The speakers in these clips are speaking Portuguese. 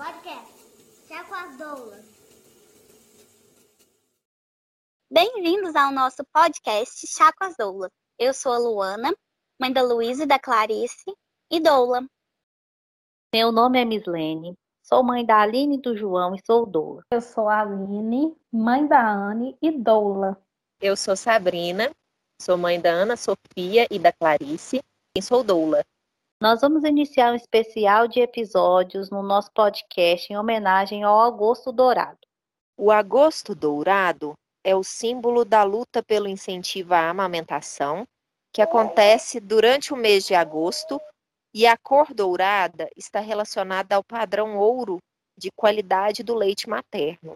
Podcast. Chá com as doulas. Bem-vindos ao nosso podcast Chá com as Doulas. Eu sou a Luana, mãe da Luísa e da Clarice, e doula. Meu nome é Mislene, sou mãe da Aline e do João e sou doula. Eu sou a Aline, mãe da Anne e doula. Eu sou Sabrina, sou mãe da Ana Sofia e da Clarice e sou doula. Nós vamos iniciar um especial de episódios no nosso podcast em homenagem ao Agosto Dourado. O Agosto Dourado é o símbolo da luta pelo incentivo à amamentação, que acontece durante o mês de agosto, e a cor dourada está relacionada ao padrão ouro de qualidade do leite materno.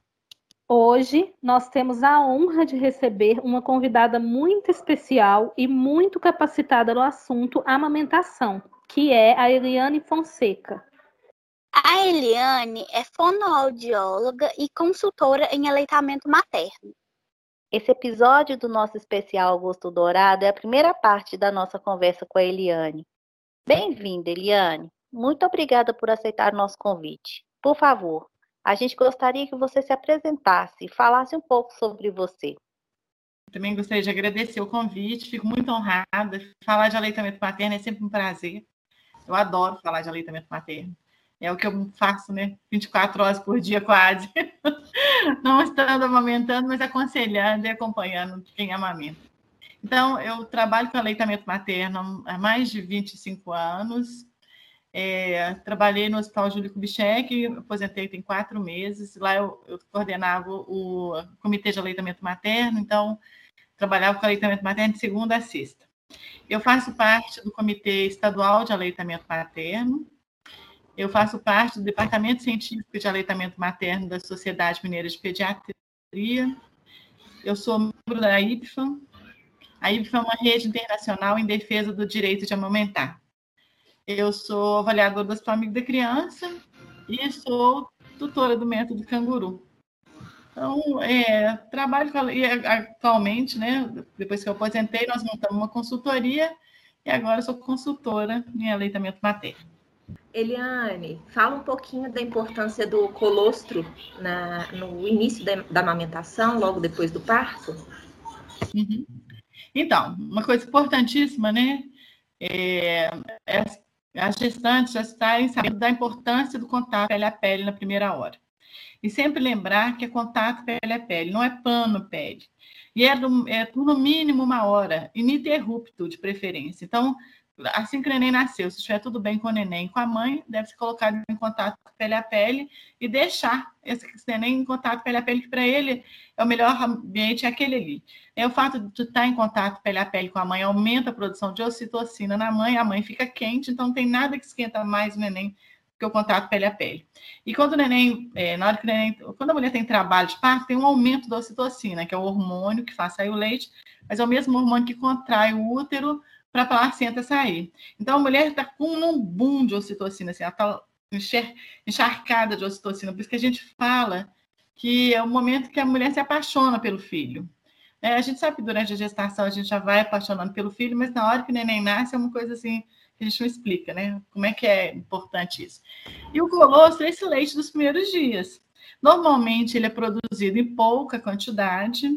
Hoje nós temos a honra de receber uma convidada muito especial e muito capacitada no assunto amamentação, que é a Eliane Fonseca. A Eliane é fonoaudióloga e consultora em aleitamento materno. Esse episódio do nosso especial Agosto Dourado é a primeira parte da nossa conversa com a Eliane. Bem-vinda, Eliane. Muito obrigada por aceitar o nosso convite. Por favor, a gente gostaria que você se apresentasse e falasse um pouco sobre você. Também gostaria de agradecer o convite, fico muito honrada. Falar de aleitamento materno é sempre um prazer. Eu adoro falar de aleitamento materno. É o que eu faço, né? 24 horas por dia, quase. Não estando amamentando, mas aconselhando e acompanhando quem amamenta. Então, eu trabalho com aleitamento materno há mais de 25 anos. É, trabalhei no Hospital Júlio Kubitschek, aposentei tem quatro meses. Lá eu, eu, coordenava o Comitê de Aleitamento Materno, então trabalhava com aleitamento materno de segunda a sexta. Eu faço parte do Comitê Estadual de Aleitamento Materno. Eu faço parte do Departamento Científico de Aleitamento Materno da Sociedade Mineira de Pediatria. Eu sou membro da IPFAM. A IPFAM é uma rede internacional em defesa do direito de amamentar. Eu sou avaliadora do Hospital Amigo da Criança e sou tutora do método canguru. Então, é, trabalho com, e atualmente, né, depois que eu aposentei, nós montamos uma consultoria e agora sou consultora em aleitamento materno. Eliane, fala um pouquinho da importância do colostro na, no início da, da, amamentação, logo depois do parto. Uhum. Então, uma coisa importantíssima, né? É, é as gestantes já estarem sabendo da importância do contato pele a pele na primeira hora. E sempre lembrar que é contato pele a pele, não é pano pele. E é, do, é por no mínimo uma hora, ininterrupto de preferência. Então, assim que o neném nasceu, se estiver tudo bem com o neném, com a mãe, deve ser colocado em contato pele a pele e deixar esse neném em contato pele a pele, que para ele é o melhor ambiente, é aquele ali. É o fato de estar em contato pele a pele com a mãe aumenta a produção de ocitocina na mãe, a mãe fica quente, então não tem nada que esquenta mais o neném que o contato pele a pele. E quando o neném, é, na hora que o neném, quando a mulher tem trabalho de parto, tem um aumento da ocitocina, que é o hormônio que faz sair o leite, mas é o mesmo hormônio que contrai o útero para a placenta sair. Então a mulher está com um boom de ocitocina, assim, ela está encharcada de ocitocina, por isso que a gente fala que é o momento que a mulher se apaixona pelo filho. É, a gente sabe que durante a gestação a gente já vai apaixonando pelo filho, mas na hora que o neném nasce é uma coisa assim gente não explica, né? Como é que é importante isso. E o colostro é esse leite dos primeiros dias. Normalmente ele é produzido em pouca quantidade,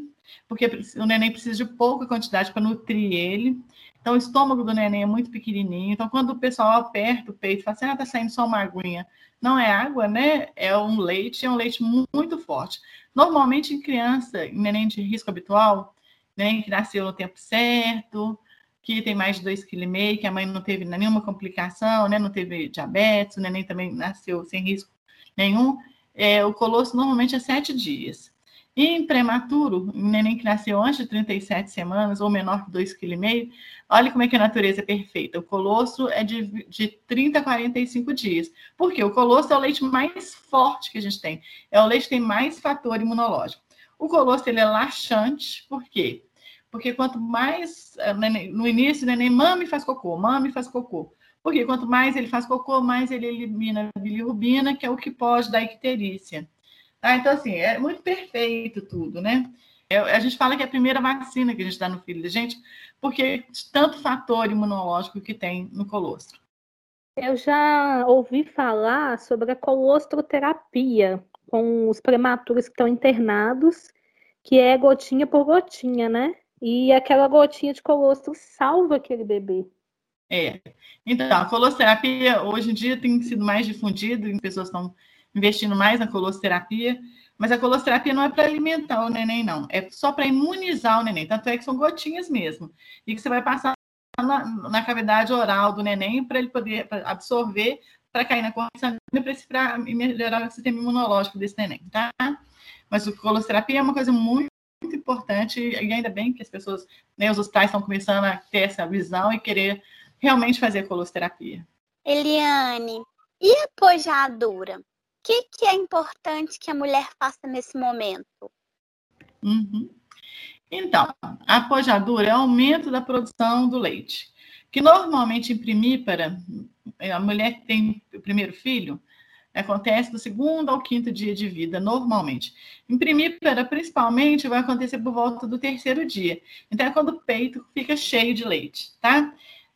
porque o neném precisa de pouca quantidade para nutrir ele. Então, o estômago do neném é muito pequenininho. Então, quando o pessoal aperta o peito fala assim, ah, tá saindo só uma aguinha. Não é água, né? É um leite, é um leite muito forte. Normalmente, em criança, em neném de risco habitual, neném que nasceu no tempo certo, que tem mais de 2,5 kg, que a mãe não teve nenhuma complicação, né? Não teve diabetes, o neném também nasceu sem risco nenhum. É, o colosso normalmente é sete dias. E em prematuro, um neném que nasceu antes de 37 semanas ou menor que 2,5 kg, olha como é que a natureza é perfeita. O colosso é de, de 30 a 45 dias. Por quê? O colosso é o leite mais forte que a gente tem. É o leite que tem mais fator imunológico. O colosso ele é laxante, por quê? Porque quanto mais eh, no início, o neném mama e faz cocô, mama e faz cocô. Porque quanto mais ele faz cocô, mais ele elimina a bilirrubina, que é o que pode dar icterícia. Tá? Então, assim, é muito perfeito tudo, né? É, a gente fala que é a primeira vacina que a gente dá no filho da gente, porque tanto fator imunológico que tem no colostro. Eu já ouvi falar sobre a colostroterapia com os prematuros que estão internados, que é gotinha por gotinha, né? E aquela gotinha de colostro salva aquele bebê. É. Então, a colosterapia hoje em dia tem sido mais difundida, e pessoas estão investindo mais na colosterapia, mas a colosterapia não é para alimentar o neném, não. É só para imunizar o neném. Tanto é que são gotinhas mesmo. E que você vai passar na, na cavidade oral do neném para ele poder absorver, para cair na corrente para melhorar o sistema imunológico desse neném, tá? Mas a colosterapia é uma coisa muito muito importante e ainda bem que as pessoas, né, os hospitais estão começando a ter essa visão e querer realmente fazer colosterapia. Eliane, e a pojadura? O que, que é importante que a mulher faça nesse momento? Uhum. Então, a pojadura é o aumento da produção do leite, que normalmente em primípara, a mulher que tem o primeiro filho, acontece do segundo ao quinto dia de vida, normalmente. Em primípara, principalmente, vai acontecer por volta do terceiro dia. Então, é quando o peito fica cheio de leite, tá?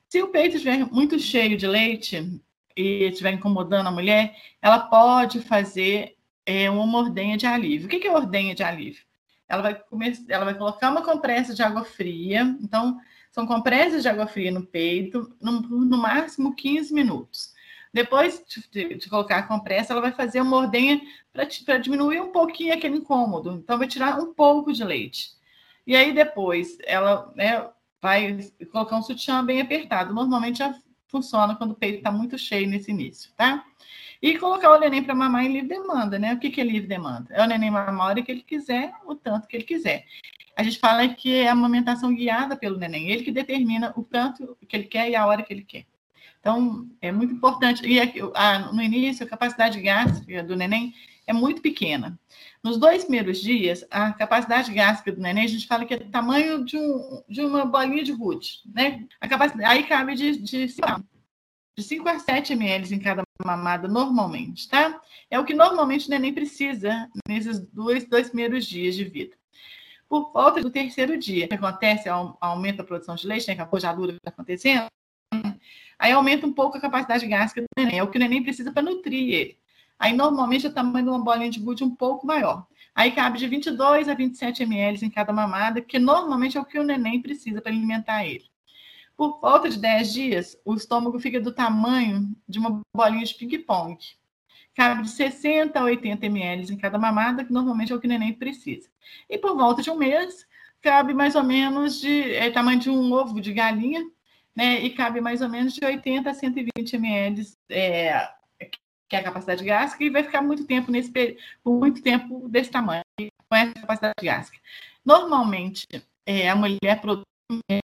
Se o peito estiver muito cheio de leite e estiver incomodando a mulher, ela pode fazer é, uma ordenha de alívio. O que é ordenha de alívio? Ela vai, começar, ela vai colocar uma compressa de água fria. Então, são compressas de água fria no peito, no, no máximo 15 minutos. Depois de, de, colocar a compressa, ela vai fazer uma ordenha para diminuir um pouquinho aquele incômodo. Então, vai tirar um pouco de leite. E aí, depois, ela né, vai colocar um sutiã bem apertado. Normalmente já funciona quando o peito está muito cheio nesse início, tá? E colocar o neném para mamar em livre demanda, né? O que, que é livre demanda? É o neném mamar a hora que ele quiser, o tanto que ele quiser. A gente fala que é a amamentação guiada pelo neném, ele que determina o tanto que ele quer e a hora que ele quer. Então, é muito importante. E a, no início, a capacidade gástrica do neném é muito pequena. Nos dois primeiros dias, a capacidade gástrica do neném, a gente fala que é do tamanho de, um, de uma bolinha de gude, né? A capacidade, aí cabe de, de, de 5 a 7 ml em cada mamada, normalmente, tá? É o que normalmente o neném precisa nesses dois, dois primeiros dias de vida. Por volta do terceiro dia, o que acontece? Aumenta a produção de leite, né? Que a pojadura está acontecendo. Aí aumenta um pouco a capacidade gástrica do neném. É o que o neném precisa para nutrir ele. Aí, normalmente, é o tamanho de uma bolinha de gude um pouco maior. Aí cabe de 22 a 27 ml em cada mamada, que normalmente é o que o neném precisa para alimentar ele. Por volta de 10 dias, o estômago fica do tamanho de uma bolinha de ping-pong. Cabe de 60 a 80 ml em cada mamada, que normalmente é o que o neném precisa. E por volta de um mês, cabe mais ou menos de é, tamanho de um ovo de galinha, né? E cabe mais ou menos de 80 a 120 ml é, que é a capacidade gástrica, e vai ficar muito tempo nesse por muito tempo desse tamanho, com essa capacidade gástrica. Normalmente, é, a mulher produz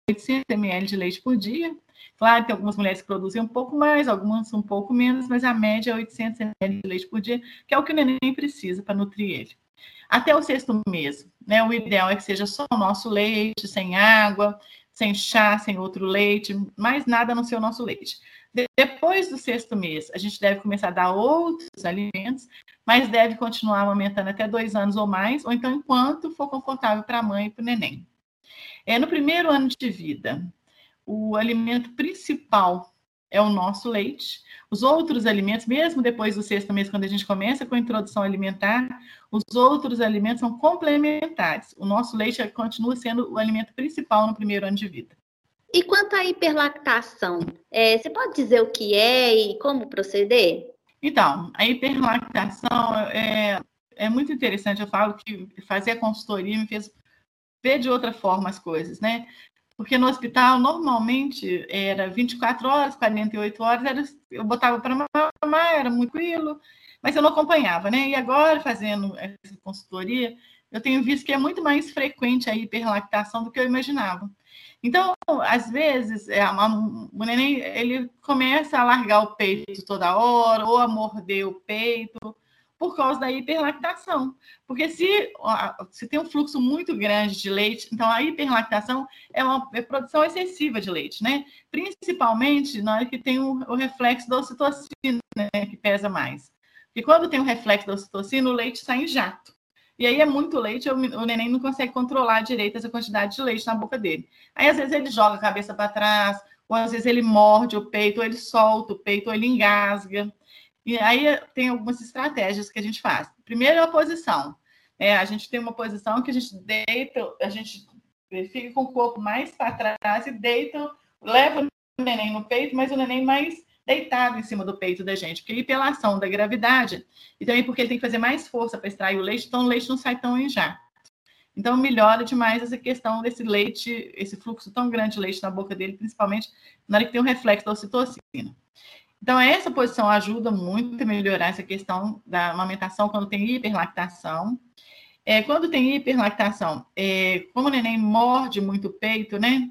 800 ml de leite por dia. Claro que algumas mulheres produzem um pouco mais, algumas um pouco menos, mas a média é 800 ml de leite por dia, que é o que o neném precisa para nutrir ele. Até o sexto mês, né? O ideal é que seja só o nosso leite, sem água, sem chá, sem outro leite, mais nada no seu nosso leite. Depois do sexto mês, a gente deve começar a dar outros alimentos, mas deve continuar aumentando até dois anos ou mais, ou então enquanto for confortável para a mãe e para o neném. É, no primeiro ano de vida, o alimento principal é o nosso leite. Os outros alimentos, mesmo depois do sexto mês, quando a gente começa com a introdução alimentar, os outros alimentos são complementares. O nosso leite continua sendo o alimento principal no primeiro ano de vida. E quanto à hiperlactação, é, você pode dizer o que é e como proceder? Então, a hiperlactação é, é muito interessante. Eu falo que fazer a consultoria me fez ver de outra forma as coisas, né? Porque no hospital, normalmente, era 24 horas, 48 horas, era, eu botava para mamar, era muito tranquilo, mas eu não acompanhava, né? E agora, fazendo essa consultoria, eu tenho visto que é muito mais frequente a hiperlactação do que eu imaginava. Então, às vezes, é, o neném ele começa a largar o peito toda hora, ou a morder o peito, por causa da hiperlactação. Porque se, se tem um fluxo muito grande de leite, então a hiperlactação é uma é produção excessiva de leite, né? Principalmente na hora que tem o, o reflexo da ocitocina, né, que pesa mais. Porque quando tem o reflexo da ocitocina, o leite sai em jato. E aí é muito leite, o neném não consegue controlar direito essa quantidade de leite na boca dele. Aí às vezes ele joga a cabeça para trás, ou às vezes ele morde o peito, ou ele solta o peito, ou ele engasga. E aí tem algumas estratégias que a gente faz. Primeiro é a posição. É, a gente tem uma posição que a gente deita, a gente fica com o corpo mais para trás e deita, leva o neném no peito, mas o neném mais deitado em cima do peito da gente, porque pela ação da gravidade, e também porque ele tem que fazer mais força para extrair o leite, então o leite não sai tão em jato. Então melhora demais essa questão desse leite, esse fluxo tão grande de leite na boca dele, principalmente na hora que tem um reflexo da ocitocina. Então, essa posição ajuda muito a melhorar essa questão da amamentação quando tem hiperlactação. É, quando tem hiperlactação, é, como o neném morde muito o peito, né?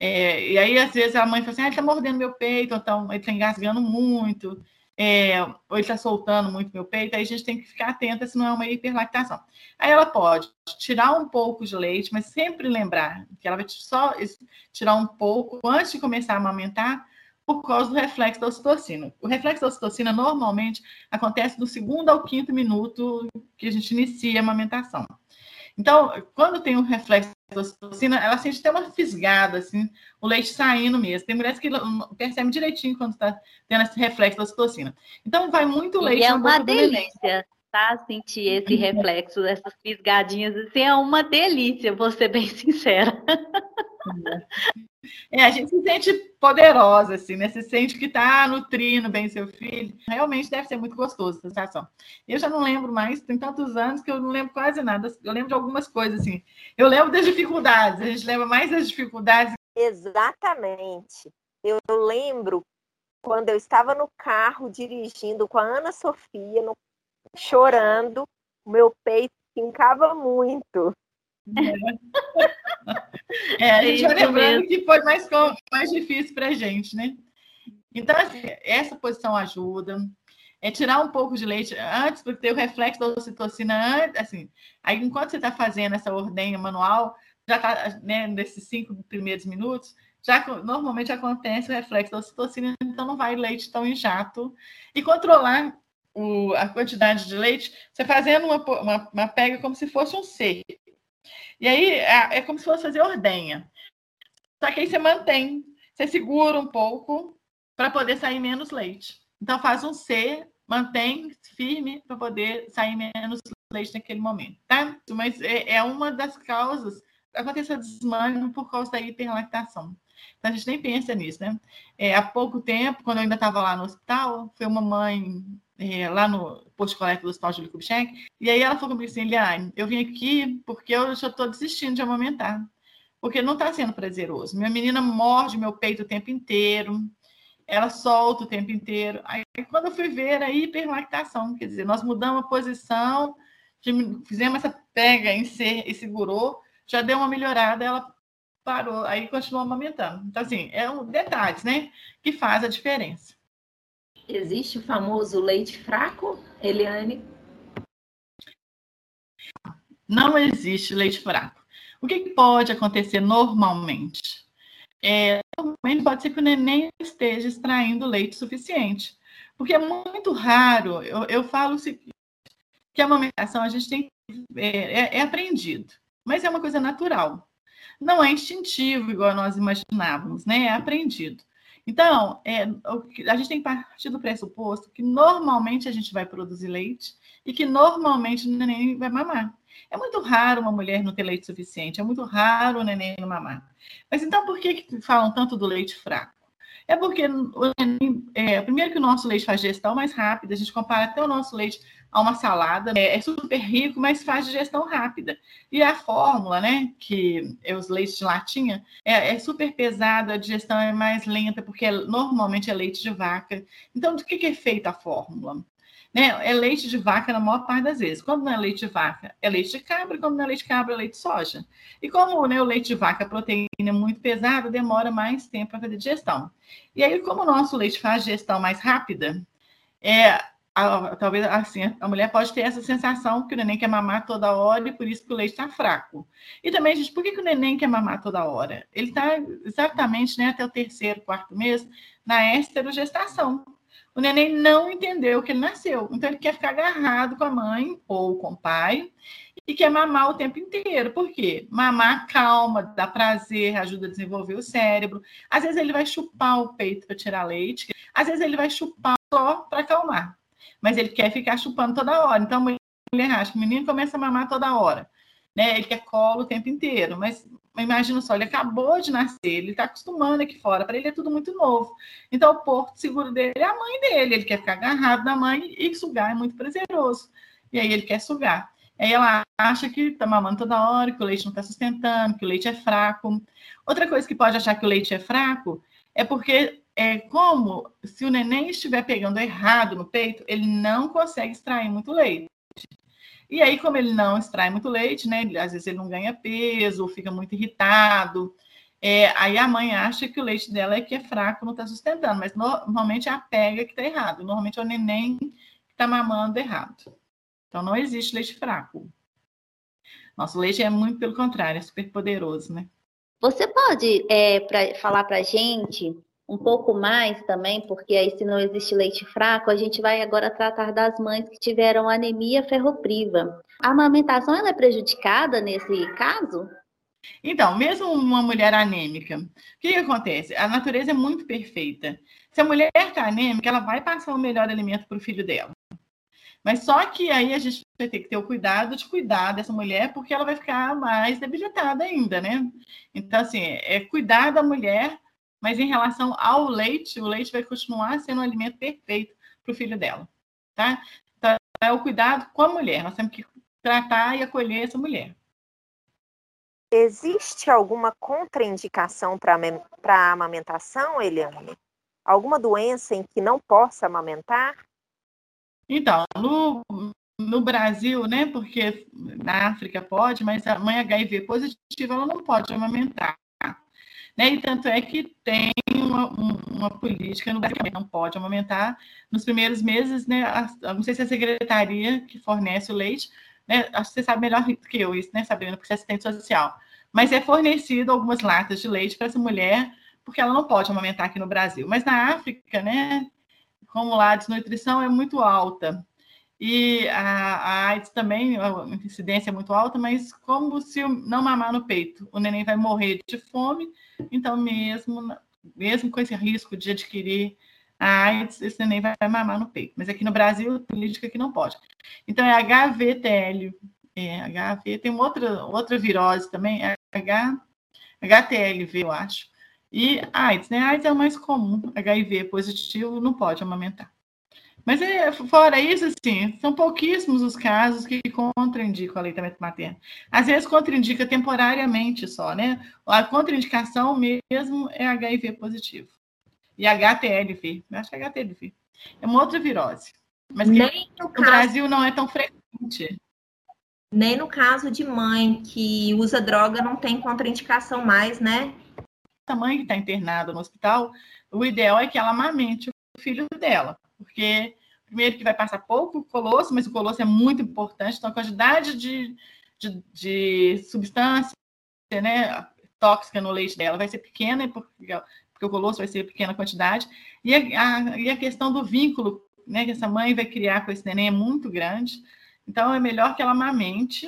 É, e aí, às vezes, a mãe fala assim, ah, ele está mordendo meu peito, então ele está engasgando muito, é, ou ele está soltando muito meu peito, aí a gente tem que ficar atenta se não é uma hiperlactação. Aí ela pode tirar um pouco de leite, mas sempre lembrar que ela vai só tirar um pouco antes de começar a amamentar, por causa do reflexo da ocitocina. O reflexo da ocitocina normalmente acontece do segundo ao quinto minuto que a gente inicia a amamentação. Então, quando tem um reflexo da ocitocina, ela sente até uma fisgada, assim, o leite saindo mesmo. Tem mulheres que percebem direitinho quando está tendo esse reflexo da ocitocina. Então, vai muito leite. E é uma delícia, tá? Sentir esse reflexo, essas fisgadinhas, assim, é uma delícia, vou ser bem sincera. É, a gente se sente poderosa, assim, né? Se sente que está nutrindo bem seu filho. Realmente deve ser muito gostoso essa sensação. Eu já não lembro mais, tem tantos anos que eu não lembro quase nada. Eu lembro de algumas coisas, assim. Eu lembro das dificuldades, a gente lembra mais das dificuldades. Exatamente. Eu lembro quando eu estava no carro dirigindo com a Ana Sofia, no... chorando, o meu peito fincava muito. É, a gente vai lembrando que foi mais, mais difícil para a gente, né? Então, assim, essa posição ajuda. É tirar um pouco de leite antes, porque tem o reflexo da ocitocina antes, assim. Aí, enquanto você está fazendo essa ordenha manual, já está, né, nesses cinco primeiros minutos, já normalmente acontece o reflexo da ocitocina, então não vai leite tão em jato. E controlar o, a quantidade de leite, você fazendo uma, uma, uma pega como se fosse um C. E aí é, é como se fosse fazer ordenha. Só que aí você mantém, você segura um pouco para poder sair menos leite. Então faz um C, mantém firme para poder sair menos leite naquele momento, tá? Mas é, é uma das causas aconteceu desmame por causa da hiperlactação. Então a gente nem pensa nisso, né? É, há pouco tempo, quando eu ainda estava lá no hospital, foi uma mãe é, lá no posto coleta do Hospital Júlio Kubitschek, e aí ela falou comigo assim, Eliane, eu vim aqui porque eu já estou desistindo de amamentar, porque não está sendo prazeroso. Minha menina morde meu peito o tempo inteiro, ela solta o tempo inteiro. Aí quando eu fui ver a hiperlactação, quer dizer, nós mudamos a posição, fizemos essa pega em ser e segurou, já deu uma melhorada, ela parou, aí continuou amamentando. Então, assim, é um detalhes, né, que faz a diferença. Existe o famoso leite fraco, Eliane? Não existe leite fraco. O que pode acontecer normalmente? É, normalmente pode ser que o neném esteja extraindo leite suficiente. Porque é muito raro, eu, eu falo o seguinte, que a amamentação a gente tem é, é, é aprendido, mas é uma coisa natural. Não é instintivo, igual nós imaginávamos, né? É aprendido. Então, é, a gente tem que partir do pressuposto que normalmente a gente vai produzir leite e que normalmente o neném vai mamar. É muito raro uma mulher não ter leite suficiente, é muito raro o neném não mamar. Mas então, por que, que falam tanto do leite fraco? É porque, o neném, é, primeiro que o nosso leite faz gestão mais rápida, a gente compara até o nosso leite a uma salada, é, é, super rico, mas faz digestão rápida. E a fórmula, né, que é os leites de latinha, é, é, super pesada, a digestão é mais lenta, porque é, normalmente é leite de vaca. Então, do que, que é feita a fórmula? Né? É leite de vaca na maior parte das vezes. Quando não é leite de vaca, é leite de cabra, quando não é leite de cabra, é leite de soja. E como né, o leite de vaca, a proteína é muito pesada, demora mais tempo para fazer digestão. E aí, como o nosso leite faz digestão mais rápida, é, a, talvez assim, a mulher pode ter essa sensação que o neném quer mamar toda hora e por isso que o leite está fraco. E também, gente, por que, que o neném quer mamar toda hora? Ele está exatamente né, até o terceiro, quarto mês na esterogestação. O neném não entendeu que ele nasceu, então ele quer ficar agarrado com a mãe ou com o pai e quer mamar o tempo inteiro. Por quê? Mamar calma, dá prazer, ajuda a desenvolver o cérebro. Às vezes ele vai chupar o peito para tirar leite, às vezes ele vai chupar só para acalmar. Mas ele quer ficar chupando toda hora. Então a mulher acha que o menino começa a mamar toda hora. Né? Ele quer colo o tempo inteiro. Mas imagina só, ele acabou de nascer, ele está acostumando aqui fora, para ele é tudo muito novo. Então, o porto seguro dele é a mãe dele, ele quer ficar agarrado na mãe e sugar é muito prazeroso. E aí ele quer sugar. Aí ela acha que está mamando toda hora, que o leite não está sustentando, que o leite é fraco. Outra coisa que pode achar que o leite é fraco é porque é como se o neném estiver pegando errado no peito, ele não consegue extrair muito leite. E aí, como ele não extrai muito leite, né? Às vezes ele não ganha peso, fica muito irritado. É, aí a mãe acha que o leite dela é que é fraco, não está sustentando, mas normalmente é a pega que está errado. Normalmente é o neném que está mamando errado. Então não existe leite fraco. Nosso leite é muito pelo contrário, é super poderoso, né? Você pode é, pra, falar para gente um pouco mais também, porque aí se não existe leite fraco, a gente vai agora tratar das mães que tiveram anemia ferropriva. A amamentação ela é prejudicada nesse caso? Então, mesmo uma mulher anêmica, o que, que acontece? A natureza é muito perfeita. Se a mulher está anêmica, ela vai passar o melhor alimento para o filho dela. Mas só que aí a gente vai ter que ter o cuidado de cuidar dessa mulher, porque ela vai ficar mais debilitada ainda, né? Então, assim, é cuidar da mulher mas em relação ao leite, o leite vai continuar sendo um alimento perfeito para o filho dela, tá? Então, é o cuidado com a mulher. Nós temos que tratar e acolher essa mulher. Existe alguma contraindicação para a amamentação, Eliane? Alguma doença em que não possa amamentar? Então, no, no Brasil, né, porque na África pode, mas a mãe HIV positiva ela não pode amamentar. Né? E tanto é que tem uma, uma política no Brasil que não pode aumentar nos primeiros meses, né? A, não sei se é a secretaria que fornece o leite, né? Acho que você sabe melhor que eu isso, né, Sabrina, porque você é assistente social. Mas é fornecido algumas latas de leite para essa mulher, porque ela não pode amamentar aqui no Brasil. Mas na África, né, como lá a desnutrição é muito alta, e a, a AIDS também, a incidência é muito alta, mas como se não mamar no peito, o neném vai morrer de fome, então mesmo, mesmo com esse risco de adquirir a AIDS, esse neném vai mamar no peito. Mas aqui no Brasil, política que não pode. Então é HVTL, é, HV, tem outra, outra virose também, é H, HTLV, eu acho. E AIDS, né? AIDS é o mais comum, HIV positivo não pode amamentar. Mas é, fora isso, assim, são pouquíssimos os casos que contraindicam o aleitamento materno. Às vezes contraindica temporariamente só, né? A contraindicação mesmo é HIV positivo. E HTLV, acho que é HTLV. É uma outra virose. Mas que Nem no, caso... Brasil não é tão frequente. Nem no caso de mãe que usa droga não tem contraindicação mais, né? A mãe que está internada no hospital, o ideal é que ela amamente filho dela porque primeiro que vai passar pouco colosso, mas o colosso é muito importante, então a quantidade de, de, de substância né, tóxica no leite dela vai ser pequena, porque, porque o colosso vai ser pequena quantidade, e a, a, e a questão do vínculo né, que essa mãe vai criar com esse neném é muito grande, então é melhor que ela amamente,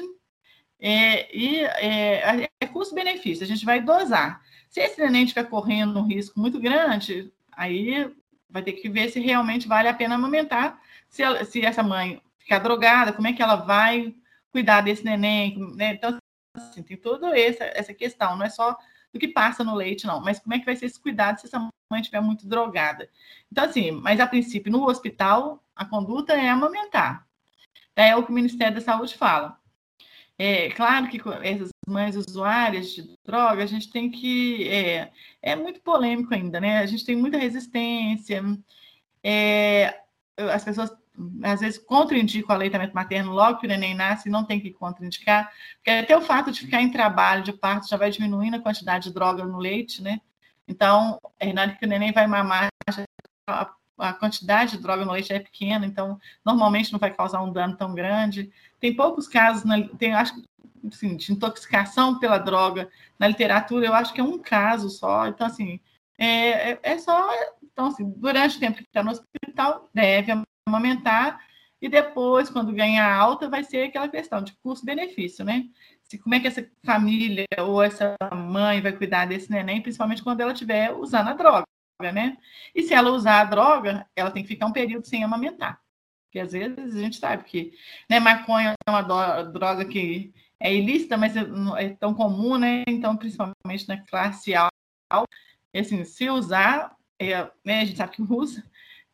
é, e é, é custo-benefício, a gente vai dosar. Se esse neném estiver correndo um risco muito grande, aí vai ter que ver se realmente vale a pena amamentar. Se, ela, se essa mãe ficar drogada, como é que ela vai cuidar desse neném? Né? Então, assim, tem toda essa, essa questão, não é só do que passa no leite, não, mas como é que vai ser esse cuidado se essa mãe estiver muito drogada? Então, assim, mas a princípio, no hospital, a conduta é amamentar. É o que o Ministério da Saúde fala. É claro que essas mães usuárias de droga, a gente tem que. É, é muito polêmico ainda, né? A gente tem muita resistência. É, as pessoas às vezes contraindicam o aleitamento materno logo que o neném nasce não tem que contraindicar, porque até o fato de ficar em trabalho de parto já vai diminuindo a quantidade de droga no leite, né? Então, é na hora que o neném vai mamar, a, a quantidade de droga no leite é pequena, então normalmente não vai causar um dano tão grande. Tem poucos casos, na, tem, acho assim, de intoxicação pela droga na literatura, eu acho que é um caso só. Então, assim, é, é, é só. Então, assim, durante o tempo que está no hospital, deve amamentar. e depois, quando ganhar alta, vai ser aquela questão de custo-benefício, né? Se, como é que essa família ou essa mãe vai cuidar desse neném, principalmente quando ela estiver usando a droga, né? E se ela usar a droga, ela tem que ficar um período sem amamentar. Porque às vezes a gente sabe que né, maconha é uma droga que é ilícita, mas é, é tão comum, né? Então, principalmente na classe alta, assim, se usar, é, né, a gente sabe que usa,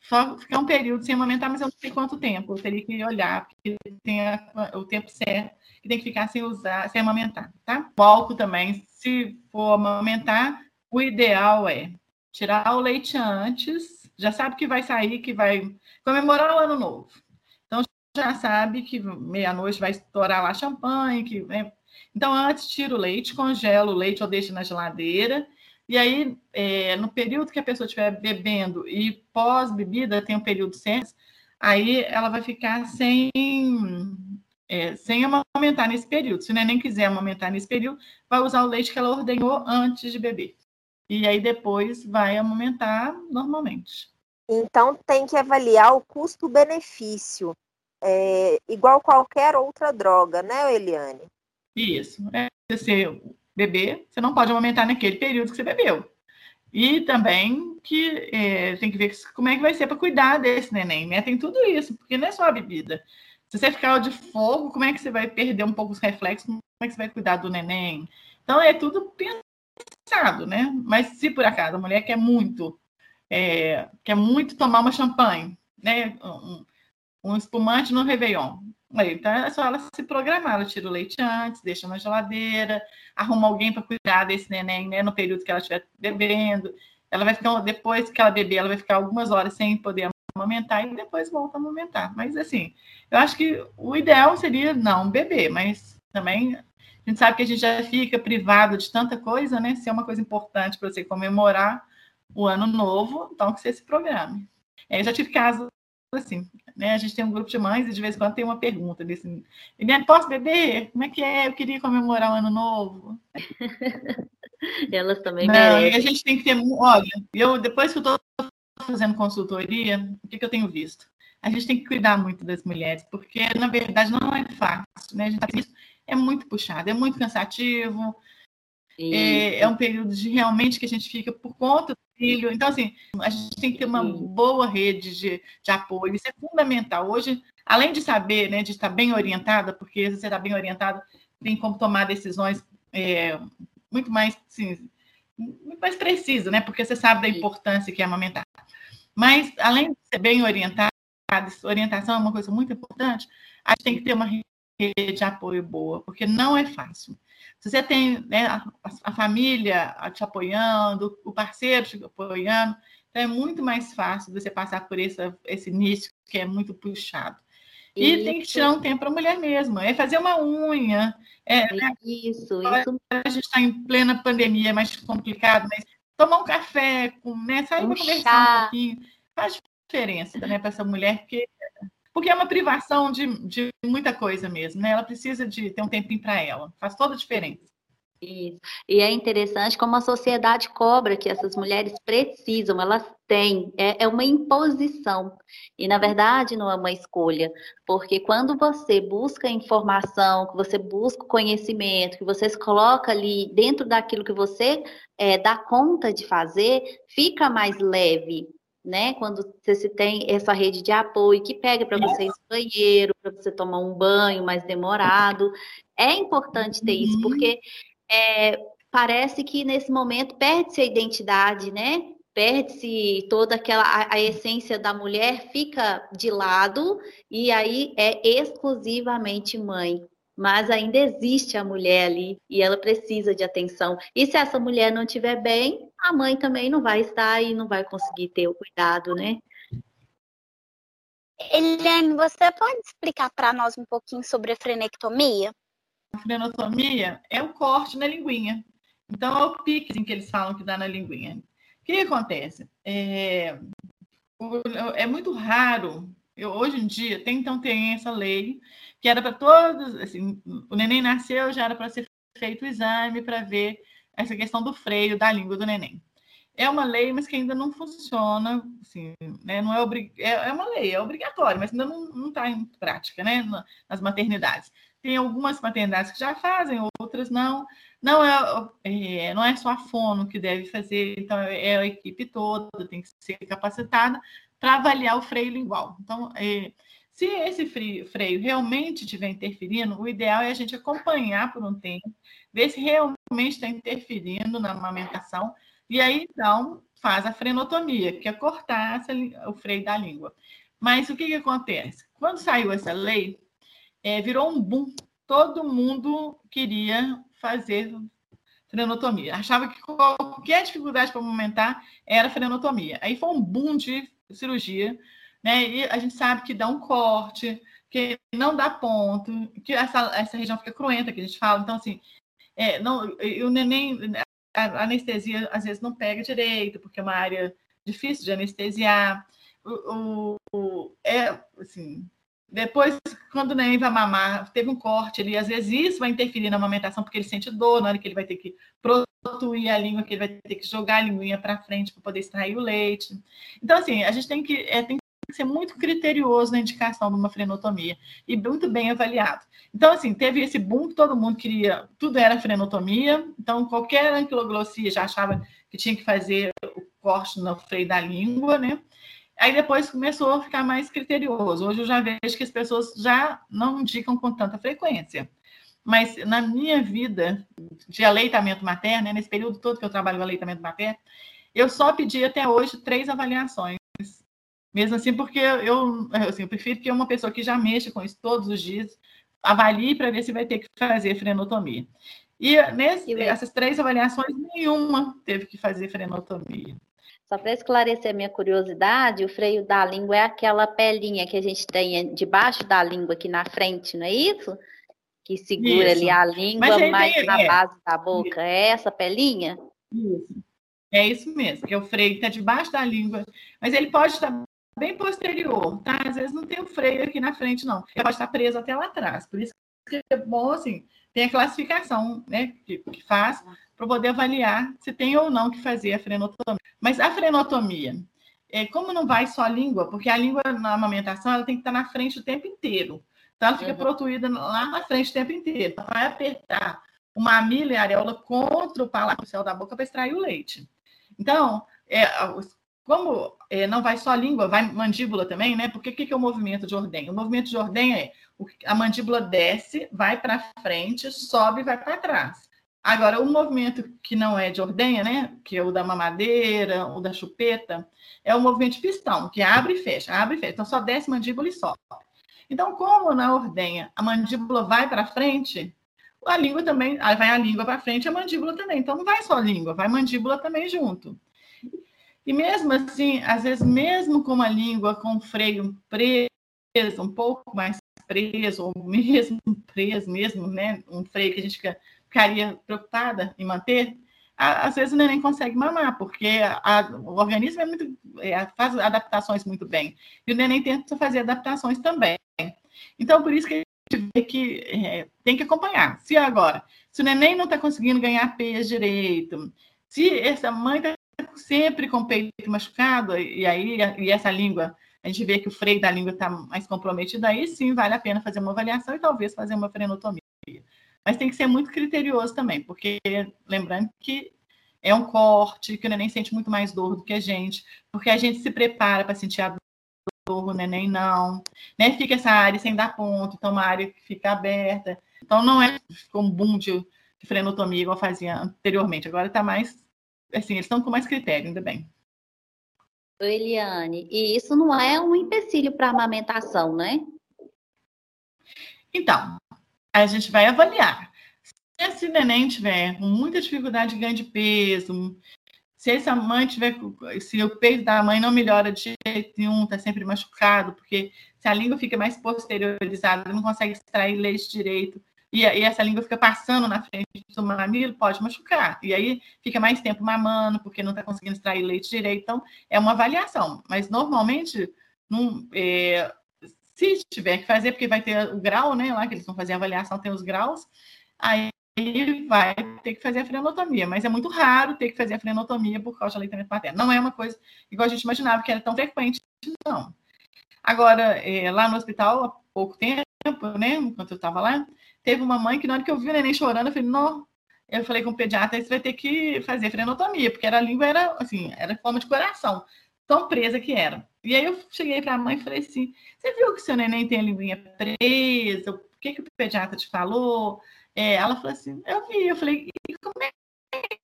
só ficar um período sem amamentar, mas eu não sei quanto tempo. Eu teria que olhar, porque tem a, o tempo certo, que tem que ficar sem usar, sem amamentar, tá? O álcool também, se for amamentar, o ideal é tirar o leite antes, já sabe que vai sair, que vai comemorar o ano novo. Então já sabe que meia-noite vai estourar lá champanhe, que, né? Então, antes tira o leite, congela o leite ou deixa na geladeira e aí, é, no período que a pessoa estiver bebendo e pós-bebida, tem um período sem, aí ela vai ficar sem, é, sem amamentar nesse período. Se o neném quiser amamentar nesse período, vai usar o leite que ela ordenhou antes de beber. E aí depois vai amamentar normalmente. Então tem que avaliar o custo-benefício, é, igual qualquer outra droga, né, Eliane? Isso. É, se beber, você não pode amamentar naquele período que você bebeu. E também que é, tem que ver como é que vai ser para cuidar desse neném, né? Tem tudo isso, porque não é só a bebida. Se você ficar de fogo, como é que você vai perder um pouco os reflexos? Como é que você vai cuidar do neném? Então é tudo pensado, né? Mas se por acaso a mulher quer muito, é, quer muito tomar uma champanhe, né? Um, um espumante no Réveillon. Então é só ela se programar, ela tira o leite antes, deixa na geladeira, arruma alguém para cuidar desse neném, né, no período que ela estiver bebendo. Ela vai ficar, depois que ela beber, ela vai ficar algumas horas sem poder amamentar e depois volta a amamentar. Mas assim, eu acho que o ideal seria não beber, mas também a gente sabe que a gente já fica privado de tanta coisa, né? Se é uma coisa importante para você comemorar o ano novo, então que você se programe. É, eu já tive casos assim, né? A gente tem um grupo de mães e de vez em quando tem uma pergunta desse, Eliane, posso beber? Como é que é? Eu queria comemorar o ano novo. Elas também Não, merecem. E a gente tem que ter, olha, eu depois que eu estou fazendo consultoria, o que, que eu tenho visto? A gente tem que cuidar muito das mulheres, porque na verdade não é fácil, né? A gente é muito puxado, é muito cansativo, é, é, um período de realmente que a gente fica por conta filho. Então, assim, a gente tem que ter uma Sim. boa rede de, de apoio. Isso é fundamental. Hoje, além de saber, né, de estar bem orientada, porque se você está bem orientada, tem como tomar decisões é, muito mais, assim, muito mais precisas, né? Porque você sabe da importância que é amamentar. Mas, além de ser bem orientada, orientação é uma coisa muito importante, a gente tem que ter uma rede de apoio boa, porque não é fácil. Se você tem né, a, a, família te apoiando, o parceiro te apoiando, então é muito mais fácil você passar por esse, esse início que é muito puxado. E isso. tem que tirar um tempo para a mulher mesma, é fazer uma unha. É, isso, né? isso. A gente está em plena pandemia, é mais complicado, mas tomar um café, com, né, sair um para conversar um pouquinho, faz diferença né, para essa mulher, porque porque é uma privação de, de muita coisa mesmo, né? Ela precisa de ter um tempinho para ela, faz toda a diferença. Isso. E é interessante como a sociedade cobra que essas mulheres precisam, elas têm, é, é, uma imposição. E, na verdade, não é uma escolha, porque quando você busca informação, que você busca conhecimento, que você se coloca ali dentro daquilo que você é, dá conta de fazer, fica mais leve, né? Quando você se tem essa rede de apoio que pega para você ir no banheiro, para você tomar um banho mais demorado. É importante ter isso, uhum. porque é, parece que nesse momento perde-se a identidade, né? Perde-se toda aquela a, a, essência da mulher fica de lado e aí é exclusivamente mãe. Mas ainda existe a mulher ali e ela precisa de atenção. E se essa mulher não estiver bem, a mãe também não vai estar e não vai conseguir ter o cuidado, né? Eliane, você pode explicar para nós um pouquinho sobre a frenectomia? A frenectomia é o corte na linguinha. Então, é o pique que eles falam que dá na linguinha. O que acontece? É, é muito raro. Eu, hoje em dia, tem, então tem essa lei que era para todos. Assim, o neném nasceu, já era para ser feito o exame para ver essa questão do freio da língua do neném. é uma lei, mas que ainda não funciona, assim, né? Não é, obrig... é, é uma lei, é obrigatória, mas ainda não está em prática, né? Nas maternidades. Tem algumas maternidades que já fazem, outras não. Não é, é, não é só a fono que deve fazer, então é a equipe toda, tem que ser capacitada para avaliar o freio lingual. Então, é, se esse freio, realmente estiver interferindo, o ideal é a gente acompanhar por um tempo, ver se realmente está interferindo na amamentação, e aí então faz a frenotomia, que é cortar o freio da língua. Mas o que, que acontece? Quando saiu essa lei, é, virou um boom. Todo mundo queria fazer frenotomia. Achava que qualquer dificuldade para amamentar era frenotomia. Aí foi um boom de cirurgia né? E a gente sabe que dá um corte, que não dá ponto, que essa, essa região fica cruenta, que a gente fala. Então, assim, é, não, o neném, a anestesia às vezes não pega direito, porque é uma área difícil de anestesiar. O, o, é, assim, depois, quando o neném vai mamar, teve um corte ali, às vezes isso vai interferir na amamentação, porque ele sente dor na hora que ele vai ter que protuir a língua, que ele vai ter que jogar a linguinha para frente para poder extrair o leite. Então, assim, a gente tem que, é, tem ser muito criterioso na indicação de uma frenotomia e muito bem avaliado. Então, assim, teve esse boom que todo mundo queria, tudo era frenotomia, então qualquer anquiloglossia já achava que tinha que fazer o corte no freio da língua, né? Aí depois começou a ficar mais criterioso. Hoje eu já vejo que as pessoas já não indicam com tanta frequência. Mas na minha vida de aleitamento materno, né, nesse período todo que eu trabalho com aleitamento materno, eu só pedi até hoje três avaliações mesmo assim, porque eu, assim, eu prefiro que uma pessoa que já mexa com isso todos os dias avalie para ver se vai ter que fazer frenotomia. E nesse, essas três avaliações, nenhuma teve que fazer frenotomia. Só para esclarecer minha curiosidade, o freio da língua é aquela pelinha que a gente tem debaixo da língua aqui na frente, não é isso? Que segura isso. ali a língua mais tem, na é. base da boca. É essa pelinha? Isso. É isso mesmo, que é o freio que está debaixo da língua, mas ele pode estar bem posterior, tá? Às vezes não tem o freio aqui na frente, não. Ele pode estar preso até lá atrás. Por isso que é bom, assim, tem a classificação, né, que, que faz para poder avaliar se tem ou não que fazer a frenotomia. Mas a frenotomia, é, como não vai só a língua, porque a língua na amamentação ela tem que estar na frente o tempo inteiro. Então ela fica uhum. protuída lá na frente o tempo inteiro. Vai apertar o mamilo e a areola contra o palato, o céu da boca para extrair o leite. Então, é, como é, não vai só a língua, vai mandíbula também, né? Porque o que, que é o movimento de ordenha? O movimento de ordenha é a mandíbula desce, vai para frente, sobe vai para trás. Agora, o movimento que não é de ordenha, né? Que é o da mamadeira, o da chupeta, é o movimento de pistão, que abre e fecha, abre e fecha. Então, só desce mandíbula e sobe. Então, como na ordenha a mandíbula vai para frente, a língua também, vai a língua para frente, a mandíbula também. Então, não vai só a língua, vai a mandíbula também junto. E mesmo assim, às vezes, mesmo com uma língua com freio preso, um pouco mais preso, ou mesmo preso, mesmo, né? Um freio que a gente ficaria preocupada em manter, às vezes o neném consegue mamar, porque a, o organismo é muito, é, faz adaptações muito bem. E o neném tenta fazer adaptações também. Então, por isso que a gente vê que é, tem que acompanhar. Se agora, se o neném não está conseguindo ganhar peso direito, se essa mãe está sempre com o peito machucado, e aí e essa língua, a gente vê que o freio da língua está mais comprometido, aí sim vale a pena fazer uma avaliação e talvez fazer uma frenotomia. Mas tem que ser muito criterioso também, porque lembrando que é um corte, que o neném sente muito mais dor do que a gente, porque a gente se prepara para sentir a dor, o neném não, né? Fica essa área sem dar ponto, então uma área que fica aberta. Então não é como um boom de frenotomia igual fazia anteriormente, agora está mais assim, eles estão com mais critério, ainda bem. Eliane, e isso não é um empecilho para amamentação, né? Então, a gente vai avaliar. Se esse neném tiver com muita dificuldade de ganho de peso, se essa mãe tiver, se o peito da mãe não melhora de jeito nenhum, está sempre machucado, porque se a língua fica mais posteriorizada, não consegue extrair leite direito, e, e essa língua fica passando na frente do mamilo, pode machucar. E aí fica mais tempo mamando, porque não está conseguindo extrair leite direito. Então, é uma avaliação. Mas normalmente, não, é, se tiver que fazer, porque vai ter o grau, né? Lá que eles vão fazer a avaliação, tem os graus, aí vai ter que fazer a frenotomia, mas é muito raro ter que fazer a frenotomia por causa do aleitamento materno. Não é uma coisa igual a gente imaginava que era tão frequente, não. Agora, é, lá no hospital, há pouco tempo, né, enquanto eu estava lá, teve uma mãe que na hora que eu vi o neném chorando, eu falei, não, eu falei com o pediatra, você vai ter que fazer frenotomia, porque era, a língua era, assim, era forma de coração, tão presa que era. E aí eu cheguei para a mãe e falei assim, você viu que seu neném tem a linguinha presa? O que, que o pediatra te falou? É, ela falou assim, eu vi. Eu falei, e como é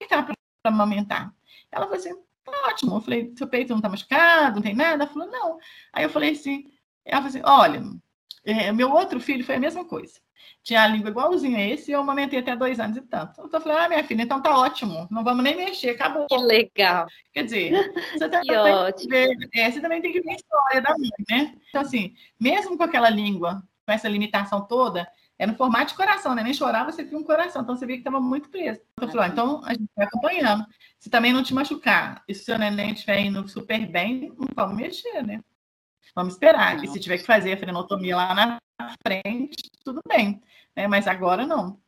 que tá para amamentar? Ela falou assim, tá ótimo. Eu falei, seu peito não tá machucado, não tem nada? Ela falou, não. Aí eu falei assim, ela falou assim, olha, é, meu outro filho foi a mesma coisa. Tinha a língua igualzinha a esse e eu amamentei até dois anos e tanto. Então eu falei, ah, minha filha, então tá ótimo. Não vamos nem mexer, acabou. Que legal. Quer dizer, você também, ótimo. Ver, é, você também tem que ver a história da mãe, né? Então, assim, mesmo com aquela língua, com essa limitação toda, é no formato de coração, né? Nem chorava, você viu um coração. Então você via que estava muito preso. Então eu falei, ah, então a gente vai acompanhando. Se também não te machucar e se o seu neném estiver indo super bem, não vamos mexer, né? Vamos esperar. E se tiver que fazer a frenotomia lá na frente, tudo bem. Né? Mas agora não.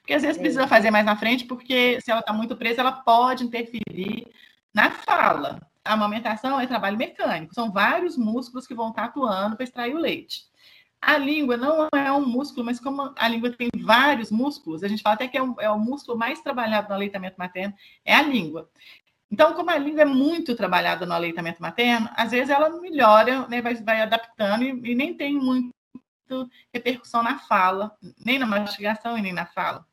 Porque às vezes precisa fazer mais na frente, porque se ela está muito presa, ela pode interferir na fala. A amamentação é trabalho mecânico. São vários músculos que vão estar atuando para extrair o leite. A língua não é um músculo, mas como a língua tem vários músculos, a gente fala até que é, um, é o músculo mais trabalhado no aleitamento materno, é a língua. Então, como a língua é muito trabalhada no aleitamento materno, às vezes ela melhora, né, vai, vai adaptando e, e nem tem muito repercussão na fala, nem na mastigação e nem na fala.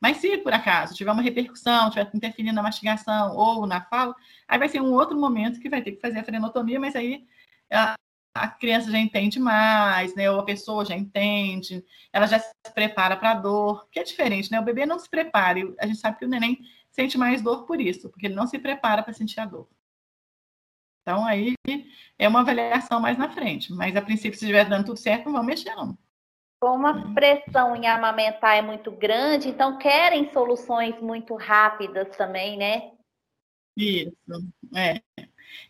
Mas se por acaso tiver uma repercussão, tiver interferindo na mastigação ou na fala, aí vai ser um outro momento que vai ter que fazer a frenotomia, mas aí a, a criança já entende mais, né? Ou a pessoa já entende, ela já se prepara para a dor, que é diferente, né? O bebê não se prepara, a gente sabe que o neném sente mais dor por isso, porque ele não se prepara para sentir a dor. Então, aí é uma avaliação mais na frente. Mas, a princípio, se estiver dando tudo certo, não vão mexer, não. Como a pressão em amamentar é muito grande, então querem soluções muito rápidas também, né? Isso, é.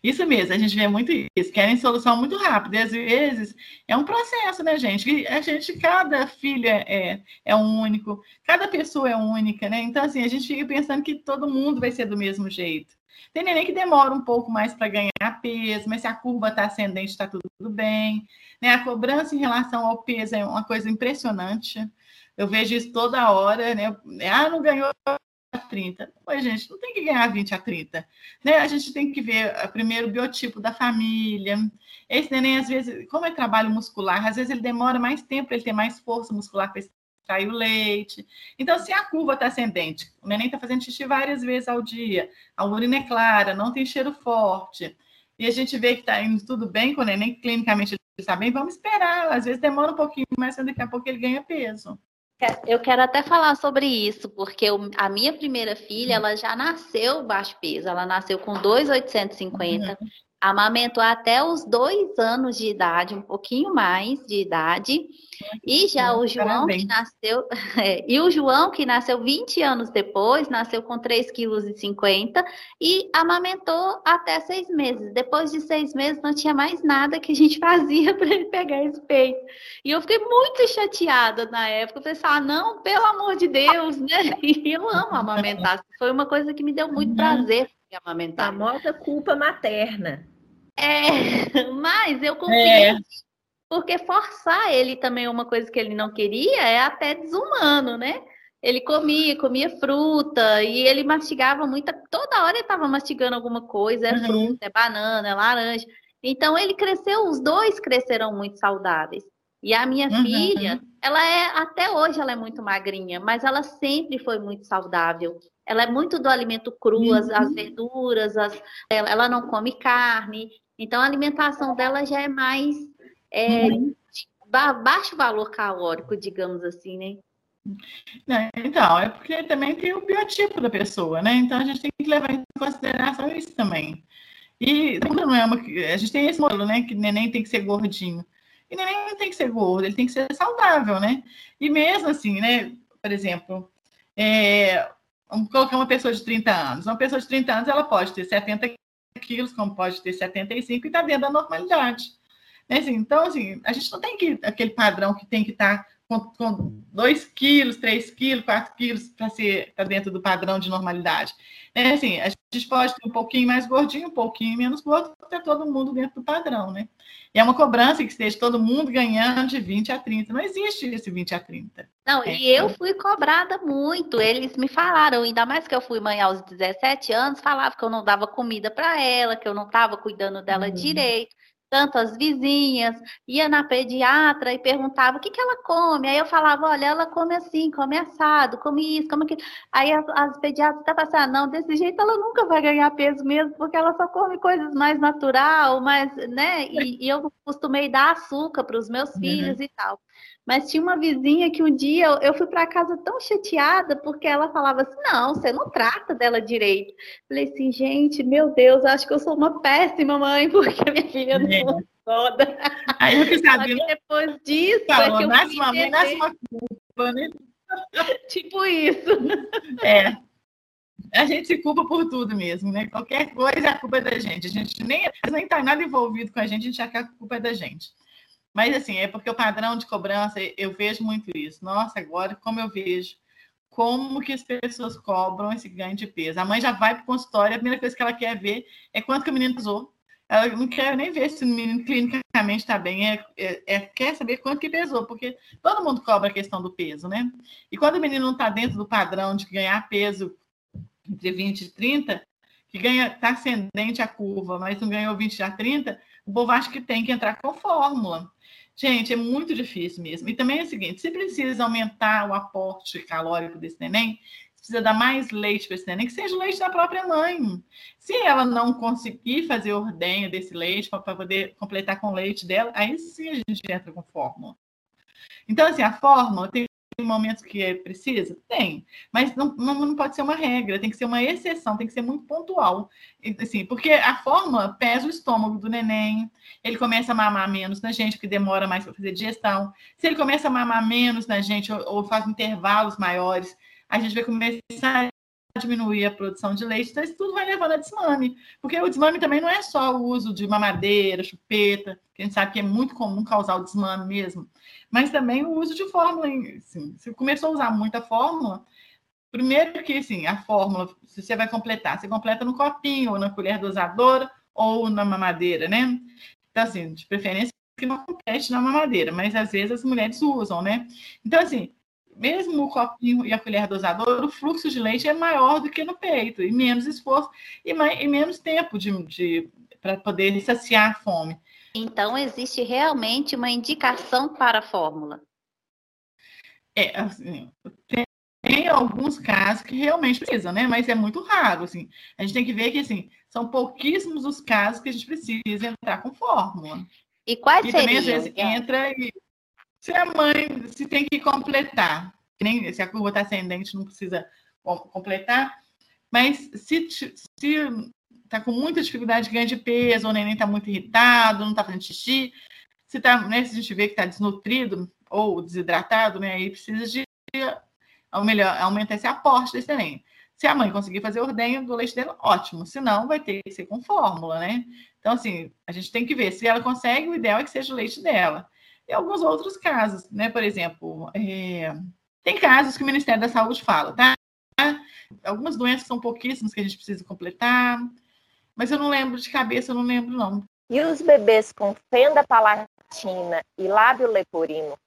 Isso mesmo, a gente vê muito isso, querem solução muito rápida, e às vezes é um processo, né, gente? A gente, cada filho é, é, é único, cada pessoa é única, né? Então, assim, a gente fica pensando que todo mundo vai ser do mesmo jeito. Tem neném que demora um pouco mais para ganhar peso, mas se a curva está ascendente, está tudo bem. Né? A cobrança em relação ao peso é uma coisa impressionante. Eu vejo isso toda hora, né? Ah, não ganhou 30. Pois, gente, não tem que ganhar 20 a 30. Né? A gente tem que ver eh, primeiro o biotipo da família. Esse neném, às vezes, como é trabalho muscular, às vezes ele demora mais tempo para ele ter mais força muscular para extrair o leite. Então, se a curva está ascendente, o neném está fazendo xixi várias vezes ao dia, a urina é clara, não tem cheiro forte, e a gente vê que está indo tudo bem com o neném, clinicamente ele está bem, vamos esperar. Às vezes demora um pouquinho, mas daqui a pouco ele ganha peso. Eu quero até falar sobre isso, porque a minha primeira filha, ela já nasceu baixo peso, ela nasceu com 2,850, uhum amamentou até os dois anos de idade, um pouquinho mais de idade. E já o João Parabéns. que nasceu, é, e o João que nasceu 20 anos depois, nasceu com 3,50 kg e amamentou até seis meses. Depois de seis meses não tinha mais nada que a gente fazia para ele pegar esse peito. E eu fiquei muito chateada na época. Eu assim, ah, não, pelo amor de Deus, né? E eu amo amamentar. Foi uma coisa que me deu muito uhum. prazer amamentar. A famosa culpa materna. É, mas eu compreendo. É. Porque forçar ele também uma coisa que ele não queria é até desumano, né? Ele comia, comia fruta e ele mastigava muita. Toda hora ele estava mastigando alguma coisa, é uhum. fruta, é banana, é laranja. Então ele cresceu, os dois cresceram muito saudáveis. E a minha uhum. filha, ela é até hoje ela é muito magrinha, mas ela sempre foi muito saudável. Ela é muito do alimento cru, uhum. as, as, verduras, as, ela, ela, não come carne. Então, a alimentação dela já é mais é, uhum. baixo valor calórico, digamos assim, né? Então, é porque também tem o biotipo da pessoa, né? Então, a gente tem que levar em consideração isso também. E não é uma, a gente tem esse modelo, né? Que neném tem que ser gordinho. E neném não tem que ser gordo, ele tem que ser saudável, né? E mesmo assim, né? Por exemplo, é, vamos colocar uma pessoa de 30 anos. Uma pessoa de 30 anos, ela pode ter 70 quilos, como pode ter 75, e está dentro da normalidade. Né? Assim, então, assim, a gente não tem que aquele padrão que tem que estar tá com, com 2 quilos, 3 quilos, 4 quilos para ser tá dentro do padrão de normalidade. É assim, a gente pode ter um pouquinho mais gordinho, um pouquinho menos gordo, ter todo mundo dentro do padrão, né? E é uma cobrança que esteja todo mundo ganhando de 20 a 30. Não existe esse 20 a 30. Não, é. e eu fui cobrada muito. Eles me falaram, ainda mais que eu fui mãe aos 17 anos, falava que eu não dava comida para ela, que eu não estava cuidando dela uhum. direito tanto as vizinhas, ia na pediatra e perguntava o que, que ela come. Aí eu falava, olha, ela come assim, come assado, come isso, come aquilo. Aí as, as pediatras estavam assim, ah, não, desse jeito ela nunca vai ganhar peso mesmo, porque ela só come coisas mais natural, mais, né? E, e eu costumei dar açúcar para os meus uhum. filhos e tal. Mas tinha uma vizinha que um dia eu, fui para casa tão chateada porque ela falava assim: não, você não trata dela direito. Falei assim, gente, meu Deus, acho que eu sou uma péssima mãe, porque minha filha não é. toda. Aí eu quis saber. depois disso. Falou, é que nasce uma mãe, nasce uma culpa, né? tipo isso. É. A gente se culpa por tudo mesmo, né? Qualquer coisa, a culpa é da gente. A gente nem está nada envolvido com a gente, a gente acha que a culpa é da gente. Mas, assim, é porque o padrão de cobrança, eu vejo muito isso. Nossa, agora, como eu vejo, como que as pessoas cobram esse ganho de peso. A mãe já vai para o consultório, a primeira coisa que ela quer ver é quanto que o menino pesou. Ela não quer nem ver se o menino clinicamente está bem, é, é, é, quer saber quanto que pesou, porque todo mundo cobra a questão do peso, né? E quando o menino não está dentro do padrão de ganhar peso entre 20 e 30, que ganha, está ascendente a curva, mas não ganhou 20 a 30, o povo acha que tem que entrar com fórmula. Gente, é muito difícil mesmo. E também é o seguinte: se precisa aumentar o aporte calórico desse neném, precisa dar mais leite para esse neném, que seja o leite da própria mãe. Se ela não conseguir fazer ordenha desse leite para poder completar com o leite dela, aí sim a gente entra com fórmula. Então, assim, a fórmula tem momentos que é precisa? Tem. Mas não, não, não, pode ser uma regra, tem que ser uma exceção, tem que ser muito pontual. Assim, porque a fórmula pesa o estômago do neném, ele começa a mamar menos na gente, porque demora mais para fazer digestão. Se ele começa a mamar menos na gente, ou, ou faz intervalos maiores, a gente vai começar diminuir a produção de leite, então isso tudo vai levando a desmame. Porque o desmame também não é só o uso de mamadeira, chupeta, que a gente sabe que é muito comum causar o desmame mesmo, mas também o uso de fórmula. Assim, se começou a usar muita fórmula, primeiro que assim, a fórmula, se você vai completar, você completa no copinho, ou na colher dosadora, ou na mamadeira, né? Então, assim, de preferência que não complete na mamadeira, mas às vezes as mulheres usam, né? Então, assim, mesmo o copinho e a colher dosadora, o fluxo de leite é maior do que no peito, e menos esforço e, mais, e menos tempo de, de para poder saciar a fome. Então, existe realmente uma indicação para a fórmula? É, assim, tem, tem alguns casos que realmente precisam, né? Mas é muito raro, assim. A gente tem que ver que, assim, são pouquíssimos os casos que a gente precisa entrar com fórmula. E quais e seriam? também, às vezes, entra e se a mãe se tem que completar, nem se a curva está ascendente, não precisa completar, mas se está com muita dificuldade de ganho de peso, o neném está muito irritado, não está fazendo xixi, se, tá, né, se a gente vê que está desnutrido ou desidratado, né, aí precisa de ou melhor, aumentar esse aporte desse neném. Se a mãe conseguir fazer ordenha do leite dela, ótimo. Se não, vai ter que ser com fórmula, né? Então, assim, a gente tem que ver. Se ela consegue, o ideal é que seja o leite dela e alguns outros casos, né? Por exemplo, é... tem casos que o Ministério da Saúde fala, tá? Algumas doenças são pouquíssimas que a gente precisa completar, mas eu não lembro de cabeça, eu não lembro, não. E os bebês com fenda palatina e lábio leporino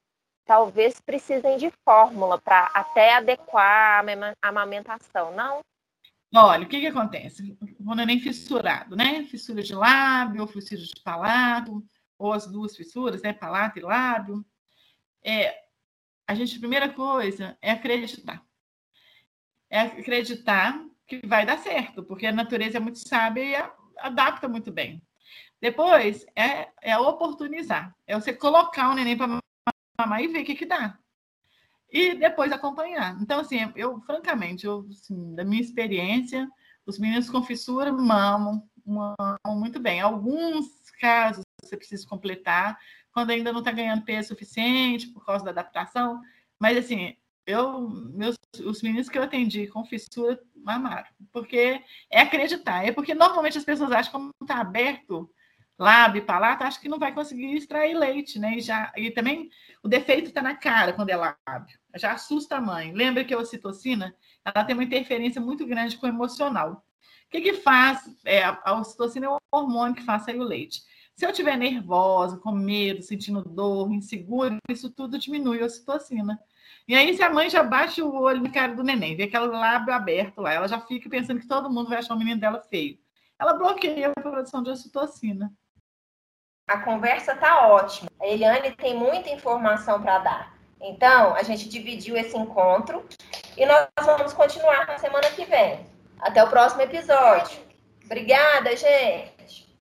talvez precisem de fórmula para até adequar a amamentação, não? Olha, o que, que acontece? O neném fissurado, né? Fissura de lábio, fissura de palato, ou as duas fissuras, né, palato e lábio, é, a gente, a primeira coisa é acreditar. É acreditar que vai dar certo, porque a natureza é muito sábia e adapta muito bem. Depois é, é oportunizar, é você colocar o neném para mamar e ver o que, que dá. E depois acompanhar. Então, assim, eu, francamente, eu, assim, da minha experiência, os meninos com fissura mamam, mamam muito bem. Alguns casos você precisa completar, quando ainda não está ganhando peso suficiente por causa da adaptação. Mas, assim, eu, meus, os meninos que eu atendi com fissura mamaram, porque é acreditar, é porque normalmente as pessoas acham que como está aberto lábio e palato, acho que não vai conseguir extrair leite, né? E, já, e também o defeito está na cara quando é lábio. Já assusta a mãe. Lembra que a ocitocina ela tem uma interferência muito grande com o emocional. O que, que faz? É, a ocitocina é o hormônio que faz sair o leite. Se eu estiver nervosa, com medo, sentindo dor, insegura, isso tudo diminui a ocitocina. E aí, se a mãe já bate o olho na cara do neném, vê aquele lábio aberto lá, ela já fica pensando que todo mundo vai achar o menino dela feio. Ela bloqueia a produção de ocitocina. A conversa tá ótima. A Eliane tem muita informação para dar. Então, a gente dividiu esse encontro e nós vamos continuar na semana que vem. Até o próximo episódio. Obrigada, gente.